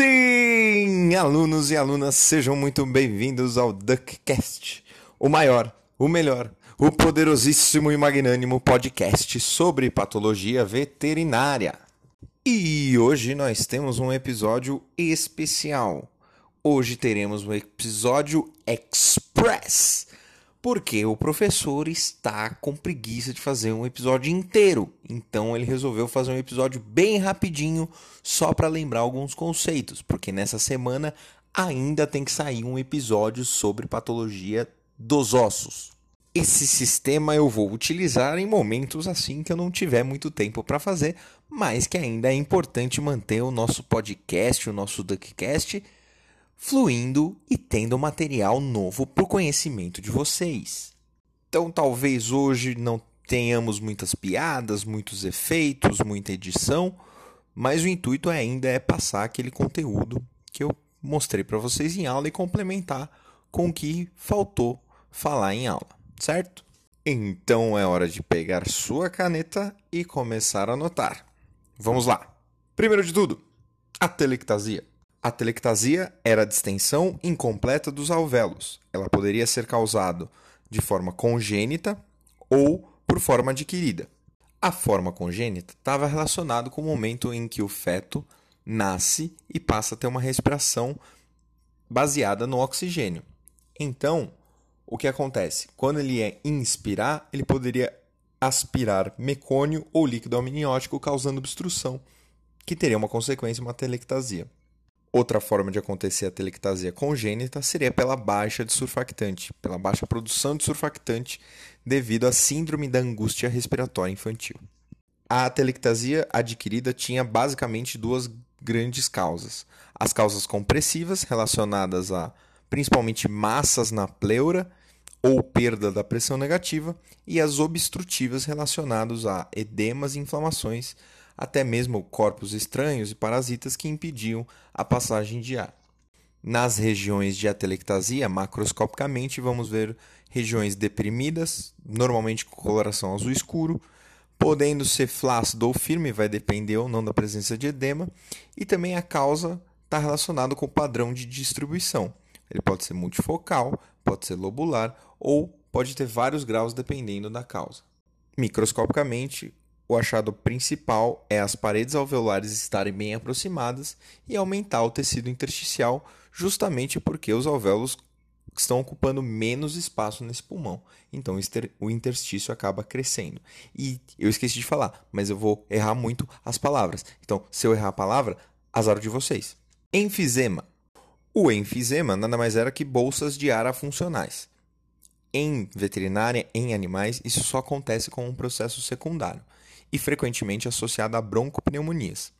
Sim, alunos e alunas, sejam muito bem-vindos ao DuckCast, o maior, o melhor, o poderosíssimo e magnânimo podcast sobre patologia veterinária. E hoje nós temos um episódio especial. Hoje teremos um episódio express porque o professor está com preguiça de fazer um episódio inteiro. Então ele resolveu fazer um episódio bem rapidinho só para lembrar alguns conceitos, porque nessa semana ainda tem que sair um episódio sobre patologia dos ossos. Esse sistema eu vou utilizar em momentos assim que eu não tiver muito tempo para fazer, mas que ainda é importante manter o nosso podcast, o nosso Duckcast fluindo e tendo material novo para o conhecimento de vocês. Então, talvez hoje não tenhamos muitas piadas, muitos efeitos, muita edição, mas o intuito ainda é passar aquele conteúdo que eu mostrei para vocês em aula e complementar com o que faltou falar em aula, certo? Então é hora de pegar sua caneta e começar a anotar. Vamos lá. Primeiro de tudo, a telectasia. A telectasia era a distensão incompleta dos alvéolos. Ela poderia ser causada de forma congênita ou por forma adquirida. A forma congênita estava relacionada com o momento em que o feto nasce e passa a ter uma respiração baseada no oxigênio. Então, o que acontece? Quando ele é inspirar, ele poderia aspirar mecônio ou líquido amniótico, causando obstrução, que teria uma consequência, uma telectasia. Outra forma de acontecer a telectasia congênita seria pela baixa de surfactante, pela baixa produção de surfactante devido à síndrome da angústia respiratória infantil. A telectasia adquirida tinha basicamente duas grandes causas: as causas compressivas, relacionadas a principalmente massas na pleura ou perda da pressão negativa, e as obstrutivas, relacionadas a edemas e inflamações até mesmo corpos estranhos e parasitas que impediam a passagem de ar. Nas regiões de atelectasia, macroscopicamente, vamos ver regiões deprimidas, normalmente com coloração azul escuro, podendo ser flácido ou firme, vai depender ou não da presença de edema, e também a causa está relacionada com o padrão de distribuição. Ele pode ser multifocal, pode ser lobular ou pode ter vários graus dependendo da causa. Microscopicamente, o achado principal é as paredes alveolares estarem bem aproximadas e aumentar o tecido intersticial, justamente porque os alvéolos estão ocupando menos espaço nesse pulmão. Então o interstício acaba crescendo. E eu esqueci de falar, mas eu vou errar muito as palavras. Então, se eu errar a palavra, azar de vocês. Enfisema. O enfisema nada mais era que bolsas de ar afuncionais. Em veterinária, em animais, isso só acontece com um processo secundário e frequentemente associada a broncopneumonias,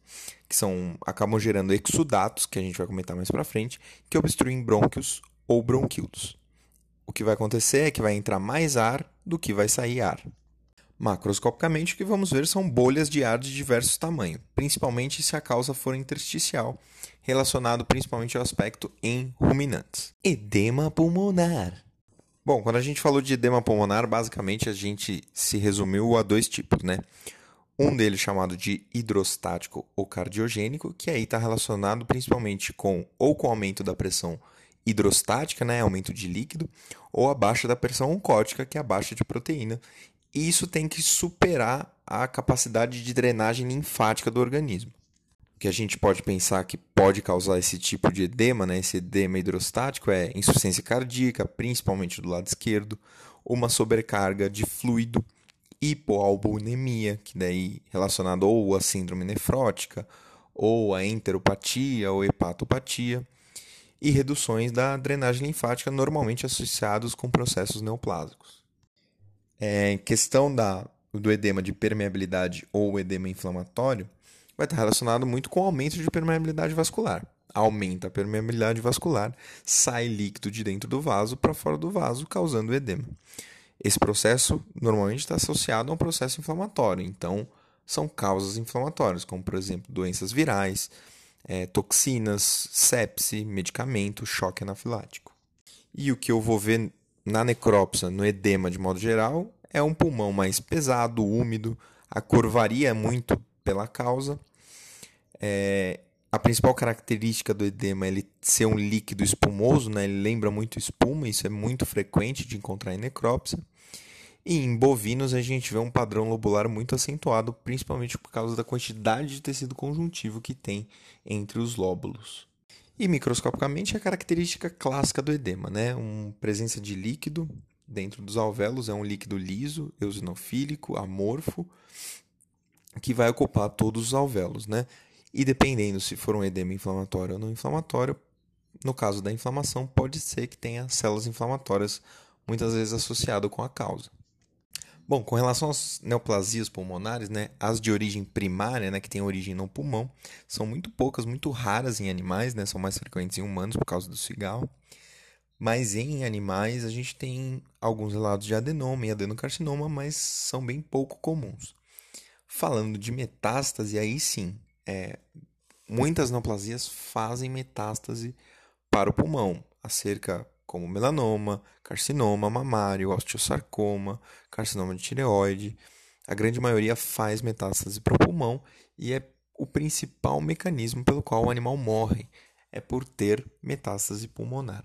que são acabam gerando exudatos, que a gente vai comentar mais para frente, que obstruem brônquios ou bronquíolos. O que vai acontecer é que vai entrar mais ar do que vai sair ar. Macroscopicamente, o que vamos ver são bolhas de ar de diversos tamanhos, principalmente se a causa for intersticial, relacionado principalmente ao aspecto em ruminantes. Edema pulmonar. Bom, quando a gente falou de edema pulmonar, basicamente a gente se resumiu a dois tipos, né? Um deles chamado de hidrostático ou cardiogênico, que aí está relacionado principalmente com ou com aumento da pressão hidrostática, né, aumento de líquido, ou a baixa da pressão oncótica, que é a baixa de proteína. E isso tem que superar a capacidade de drenagem linfática do organismo. O que a gente pode pensar que pode causar esse tipo de edema, né, esse edema hidrostático, é insuficiência cardíaca, principalmente do lado esquerdo, uma sobrecarga de fluido hipoalbuminemia, que daí relacionado ou à síndrome nefrótica, ou à enteropatia ou hepatopatia, e reduções da drenagem linfática normalmente associados com processos neoplásicos. É, questão da, do edema de permeabilidade ou edema inflamatório vai estar relacionado muito com o aumento de permeabilidade vascular. Aumenta a permeabilidade vascular, sai líquido de dentro do vaso para fora do vaso, causando edema. Esse processo normalmente está associado a um processo inflamatório, então são causas inflamatórias, como por exemplo doenças virais, é, toxinas, sepse, medicamento, choque anafilático. E o que eu vou ver na necrópsia, no edema de modo geral, é um pulmão mais pesado, úmido, a cor varia muito pela causa, é, a principal característica do edema é ele ser um líquido espumoso, né? ele lembra muito espuma, isso é muito frequente de encontrar em necrópsia. E em bovinos a gente vê um padrão lobular muito acentuado, principalmente por causa da quantidade de tecido conjuntivo que tem entre os lóbulos. E microscopicamente a característica clássica do edema, né? Uma presença de líquido dentro dos alvéolos, é um líquido liso, eosinofílico, amorfo, que vai ocupar todos os alvéolos, né? E dependendo se for um edema inflamatório ou não inflamatório, no caso da inflamação, pode ser que tenha células inflamatórias muitas vezes associado com a causa. Bom, com relação às neoplasias pulmonares, né, as de origem primária, né, que têm origem no pulmão, são muito poucas, muito raras em animais, né, são mais frequentes em humanos por causa do cigarro. Mas em animais a gente tem alguns relatos de adenoma e adenocarcinoma, mas são bem pouco comuns. Falando de metástase, aí sim, é, muitas neoplasias fazem metástase para o pulmão, acerca como melanoma, carcinoma mamário, osteosarcoma, carcinoma de tireoide. A grande maioria faz metástase para o pulmão e é o principal mecanismo pelo qual o animal morre, é por ter metástase pulmonar.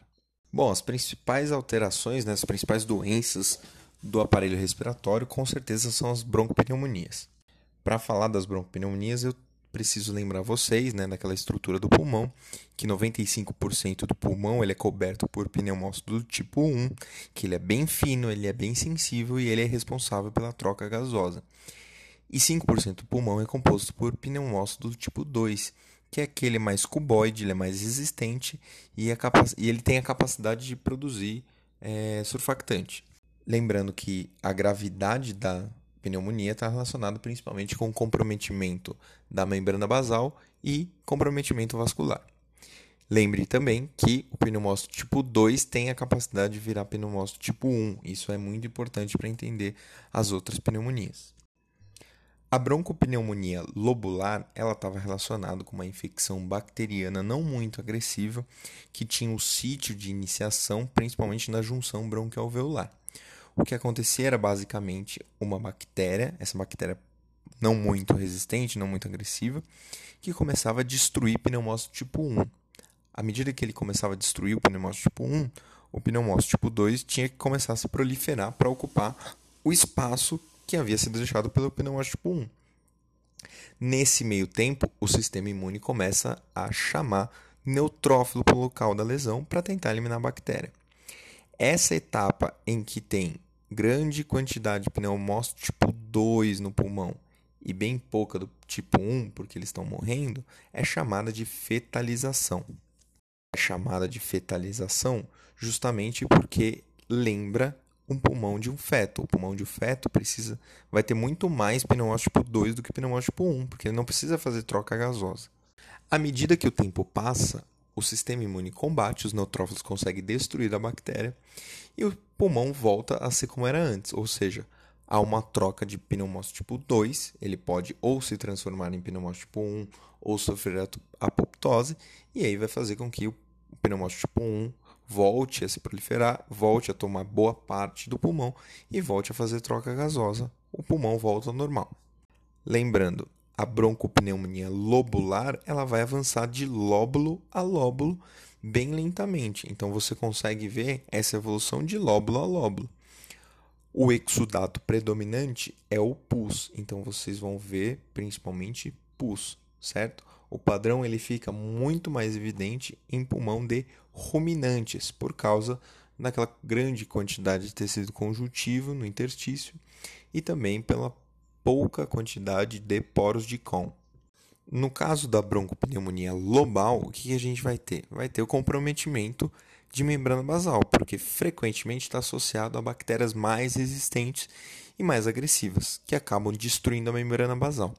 Bom, as principais alterações, né, as principais doenças do aparelho respiratório, com certeza são as broncopneumonias. Para falar das broncopneumonias, eu preciso lembrar vocês, né, daquela estrutura do pulmão, que 95% do pulmão ele é coberto por pneumócito do tipo 1, que ele é bem fino, ele é bem sensível e ele é responsável pela troca gasosa. E 5% do pulmão é composto por pneumócito do tipo 2, que é aquele mais cuboide, ele é mais resistente e, é e ele tem a capacidade de produzir é, surfactante. Lembrando que a gravidade da pneumonia está relacionado principalmente com comprometimento da membrana basal e comprometimento vascular. Lembre também que o pneumócito tipo 2 tem a capacidade de virar pneumócito tipo 1. Isso é muito importante para entender as outras pneumonias. A broncopneumonia lobular ela estava relacionada com uma infecção bacteriana não muito agressiva que tinha o sítio de iniciação principalmente na junção bronquialveolar. O que acontecia era basicamente uma bactéria, essa bactéria não muito resistente, não muito agressiva, que começava a destruir pneumócito tipo 1. À medida que ele começava a destruir o pneumócito tipo 1, o pneumócito tipo 2 tinha que começar a se proliferar para ocupar o espaço que havia sido deixado pelo pneumócito tipo 1. Nesse meio tempo, o sistema imune começa a chamar neutrófilo para o local da lesão para tentar eliminar a bactéria. Essa etapa em que tem grande quantidade de pneumócito tipo 2 no pulmão e bem pouca do tipo 1, porque eles estão morrendo, é chamada de fetalização. É chamada de fetalização justamente porque lembra um pulmão de um feto. O pulmão de um feto precisa vai ter muito mais pneumócito tipo 2 do que pneumócito tipo 1, porque ele não precisa fazer troca gasosa. À medida que o tempo passa, o sistema imune combate, os neutrófilos conseguem destruir a bactéria e o pulmão volta a ser como era antes, ou seja, há uma troca de pneumócito tipo 2, ele pode ou se transformar em pneumócito tipo 1 ou sofrer apoptose, e aí vai fazer com que o pneumócito tipo 1 volte a se proliferar, volte a tomar boa parte do pulmão e volte a fazer troca gasosa, o pulmão volta ao normal. Lembrando, a broncopneumonia lobular, ela vai avançar de lóbulo a lóbulo bem lentamente. Então você consegue ver essa evolução de lóbulo a lóbulo. O exudato predominante é o pus, então vocês vão ver principalmente pus, certo? O padrão ele fica muito mais evidente em pulmão de ruminantes por causa daquela grande quantidade de tecido conjuntivo no interstício e também pela pouca quantidade de poros de com. No caso da broncopneumonia lobal, o que a gente vai ter? Vai ter o comprometimento de membrana basal, porque frequentemente está associado a bactérias mais resistentes e mais agressivas, que acabam destruindo a membrana basal.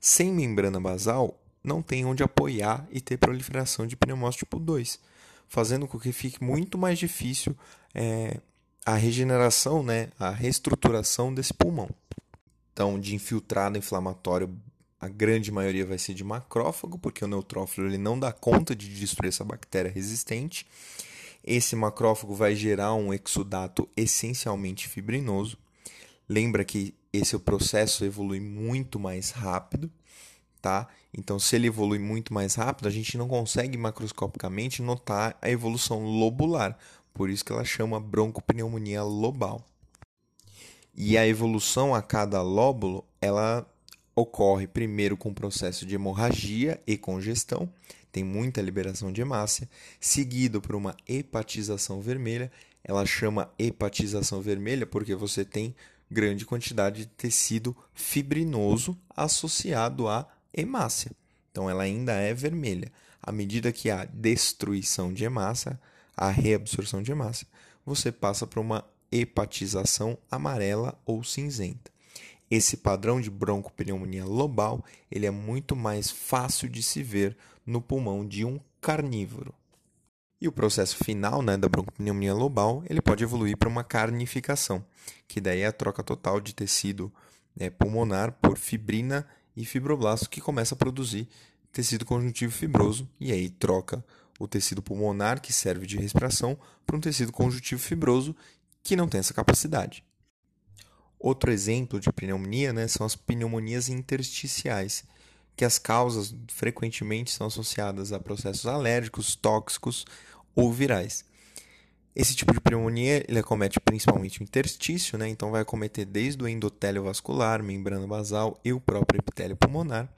Sem membrana basal, não tem onde apoiar e ter proliferação de pneumócito tipo 2, fazendo com que fique muito mais difícil é, a regeneração, né, a reestruturação desse pulmão. Então, de infiltrado inflamatório, a grande maioria vai ser de macrófago, porque o neutrófilo ele não dá conta de destruir essa bactéria resistente. Esse macrófago vai gerar um exudato essencialmente fibrinoso. Lembra que esse processo evolui muito mais rápido. tá? Então, se ele evolui muito mais rápido, a gente não consegue macroscopicamente notar a evolução lobular. Por isso que ela chama broncopneumonia lobal. E a evolução a cada lóbulo, ela ocorre primeiro com o processo de hemorragia e congestão, tem muita liberação de hemácia, seguido por uma hepatização vermelha. Ela chama hepatização vermelha porque você tem grande quantidade de tecido fibrinoso associado à hemácia. Então ela ainda é vermelha. À medida que há destruição de hemácia, a reabsorção de hemácia, você passa para uma hepatização amarela ou cinzenta. Esse padrão de broncopneumonia lobal ele é muito mais fácil de se ver no pulmão de um carnívoro. E o processo final né, da broncopneumonia lobal ele pode evoluir para uma carnificação, que daí é a troca total de tecido né, pulmonar por fibrina e fibroblasto, que começa a produzir tecido conjuntivo fibroso, e aí troca o tecido pulmonar, que serve de respiração, para um tecido conjuntivo fibroso, que não tem essa capacidade. Outro exemplo de pneumonia né, são as pneumonias intersticiais, que as causas frequentemente são associadas a processos alérgicos, tóxicos ou virais. Esse tipo de pneumonia ele acomete principalmente o interstício, né? então vai acometer desde o endotélio vascular, membrana basal e o próprio epitélio pulmonar.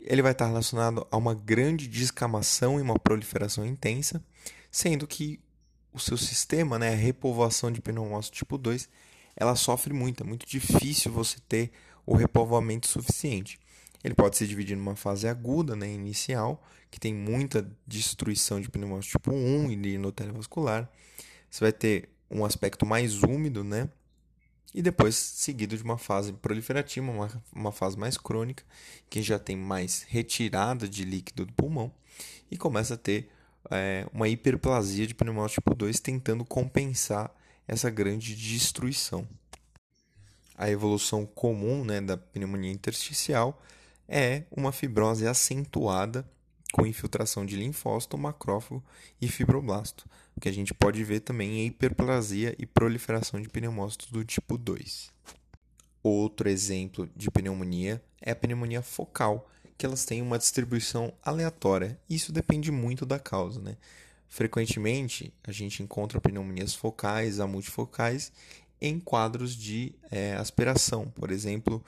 Ele vai estar relacionado a uma grande descamação e uma proliferação intensa, sendo que o seu sistema, né, a repovoação de pneumócito tipo 2, ela sofre muito, é muito difícil você ter o repovoamento suficiente. Ele pode se dividir numa fase aguda, né, inicial, que tem muita destruição de pneumócito tipo 1 e de endotélio vascular. Você vai ter um aspecto mais úmido, né? E depois seguido de uma fase proliferativa, uma, uma fase mais crônica, que já tem mais retirada de líquido do pulmão e começa a ter é, uma hiperplasia de pneumócito tipo 2 tentando compensar essa grande destruição. A evolução comum né, da pneumonia intersticial é uma fibrose acentuada com infiltração de linfócito, macrófago e fibroblasto, o que a gente pode ver também em hiperplasia e proliferação de pneumócitos do tipo 2. Outro exemplo de pneumonia é a pneumonia focal, que elas têm uma distribuição aleatória. Isso depende muito da causa, né? Frequentemente, a gente encontra pneumonias focais a multifocais em quadros de é, aspiração, por exemplo,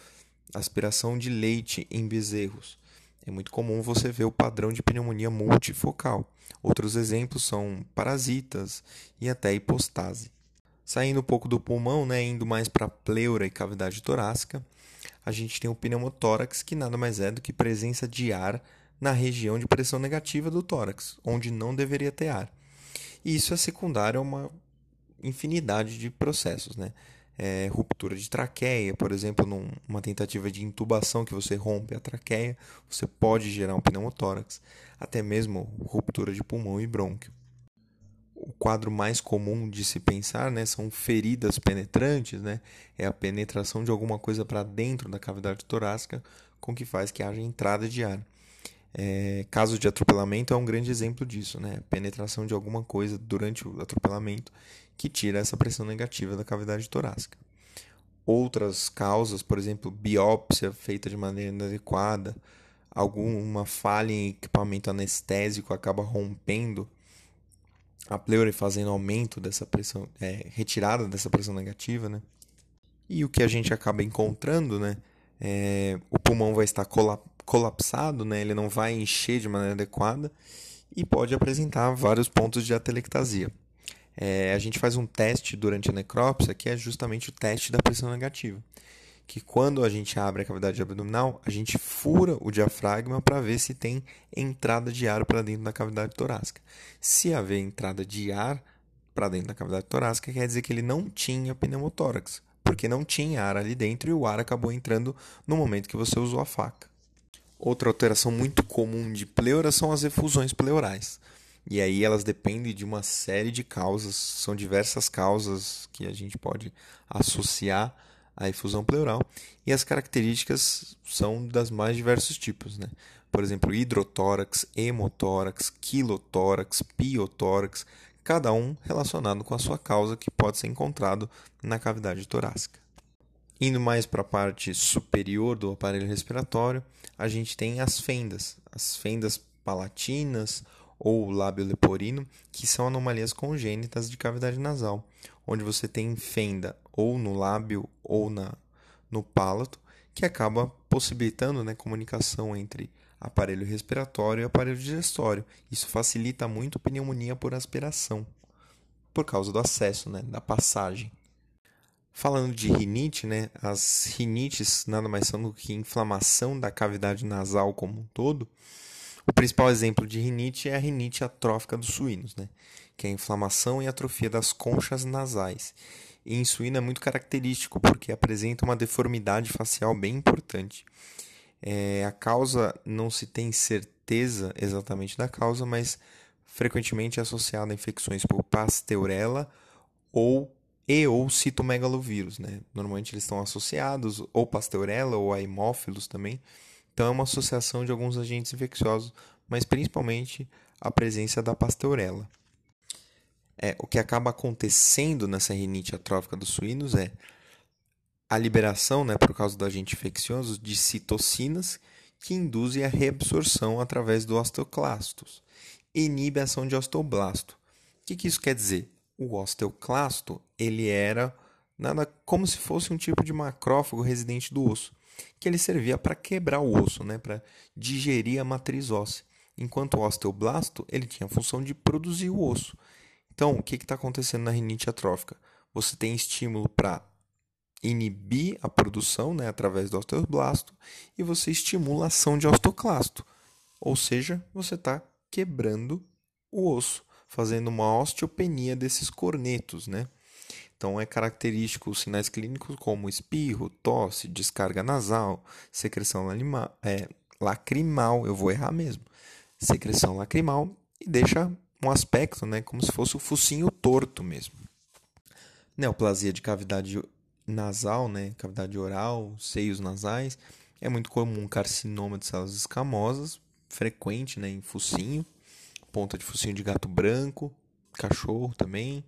aspiração de leite em bezerros. É muito comum você ver o padrão de pneumonia multifocal. Outros exemplos são parasitas e até hipostase. Saindo um pouco do pulmão, né, indo mais para a pleura e cavidade torácica, a gente tem o pneumotórax, que nada mais é do que presença de ar na região de pressão negativa do tórax, onde não deveria ter ar. E isso é secundário a uma infinidade de processos, né? É, ruptura de traqueia, por exemplo, numa tentativa de intubação que você rompe a traqueia, você pode gerar um pneumotórax, até mesmo ruptura de pulmão e brônquio. O quadro mais comum de se pensar né, são feridas penetrantes, né? é a penetração de alguma coisa para dentro da cavidade torácica com que faz que haja entrada de ar. É, caso de atropelamento é um grande exemplo disso, né? Penetração de alguma coisa durante o atropelamento que tira essa pressão negativa da cavidade torácica. Outras causas, por exemplo, biópsia feita de maneira inadequada, alguma falha em equipamento anestésico acaba rompendo a pleura fazendo aumento dessa pressão, é, retirada dessa pressão negativa, né? E o que a gente acaba encontrando, né? É, o pulmão vai estar colapsado colapsado, né? ele não vai encher de maneira adequada e pode apresentar vários pontos de atelectasia. É, a gente faz um teste durante a necrópsia, que é justamente o teste da pressão negativa. Que quando a gente abre a cavidade abdominal, a gente fura o diafragma para ver se tem entrada de ar para dentro da cavidade torácica. Se haver entrada de ar para dentro da cavidade torácica, quer dizer que ele não tinha pneumotórax, porque não tinha ar ali dentro e o ar acabou entrando no momento que você usou a faca. Outra alteração muito comum de pleura são as efusões pleurais. E aí elas dependem de uma série de causas, são diversas causas que a gente pode associar à efusão pleural, e as características são das mais diversos tipos, né? Por exemplo, hidrotórax, hemotórax, quilotórax, piotórax, cada um relacionado com a sua causa que pode ser encontrado na cavidade torácica. Indo mais para a parte superior do aparelho respiratório, a gente tem as fendas, as fendas palatinas ou lábio leporino, que são anomalias congênitas de cavidade nasal, onde você tem fenda ou no lábio ou na, no palato, que acaba possibilitando né, comunicação entre aparelho respiratório e aparelho digestório. Isso facilita muito pneumonia por aspiração, por causa do acesso, né, da passagem. Falando de rinite, né, as rinites nada mais são do que inflamação da cavidade nasal como um todo. O principal exemplo de rinite é a rinite atrófica dos suínos, né, que é a inflamação e atrofia das conchas nasais. E em suíno é muito característico porque apresenta uma deformidade facial bem importante. É, a causa não se tem certeza exatamente da causa, mas frequentemente é associada a infecções por pasteurella ou e ou citomegalovírus, né? Normalmente eles estão associados ou pasteurella ou a hemófilos também. Então é uma associação de alguns agentes infecciosos, mas principalmente a presença da pasteurella. É, o que acaba acontecendo nessa rinite atrófica dos suínos é a liberação, né, por causa do agente infeccioso, de citocinas que induzem a reabsorção através do osteoclastos. Inibe a ação de osteoblasto. O que, que isso quer dizer? o osteoclasto ele era nada como se fosse um tipo de macrófago residente do osso, que ele servia para quebrar o osso, né, para digerir a matriz óssea. Enquanto o osteoblasto ele tinha a função de produzir o osso. Então, o que está acontecendo na rinite atrófica? Você tem estímulo para inibir a produção né, através do osteoblasto e você estimula a ação de osteoclasto. Ou seja, você está quebrando o osso fazendo uma osteopenia desses cornetos, né? Então é característico os sinais clínicos como espirro, tosse, descarga nasal, secreção é, lacrimal, eu vou errar mesmo, secreção lacrimal e deixa um aspecto, né, como se fosse o focinho torto mesmo. Neoplasia de cavidade nasal, né, cavidade oral, seios nasais, é muito comum carcinoma de células escamosas, frequente, né, em focinho ponta de focinho de gato branco, cachorro também.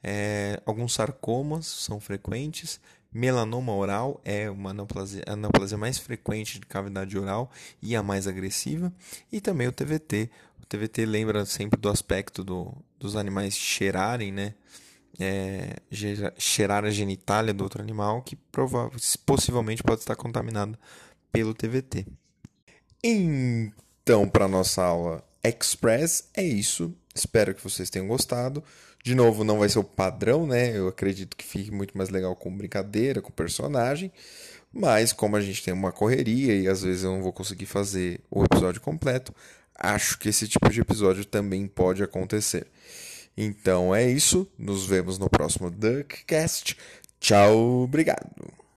É, alguns sarcomas são frequentes. Melanoma oral é uma anaplasia, a anaplasia mais frequente de cavidade oral e a mais agressiva. E também o TVT. TVT lembra sempre do aspecto do, dos animais cheirarem, né? É, cheirar a genitália do outro animal, que possivelmente pode estar contaminado pelo TVT. Então, para nossa aula Express é isso. Espero que vocês tenham gostado. De novo, não vai ser o padrão, né? Eu acredito que fique muito mais legal com brincadeira, com personagem. Mas como a gente tem uma correria e às vezes eu não vou conseguir fazer o episódio completo, acho que esse tipo de episódio também pode acontecer. Então é isso. Nos vemos no próximo Duckcast. Tchau, obrigado.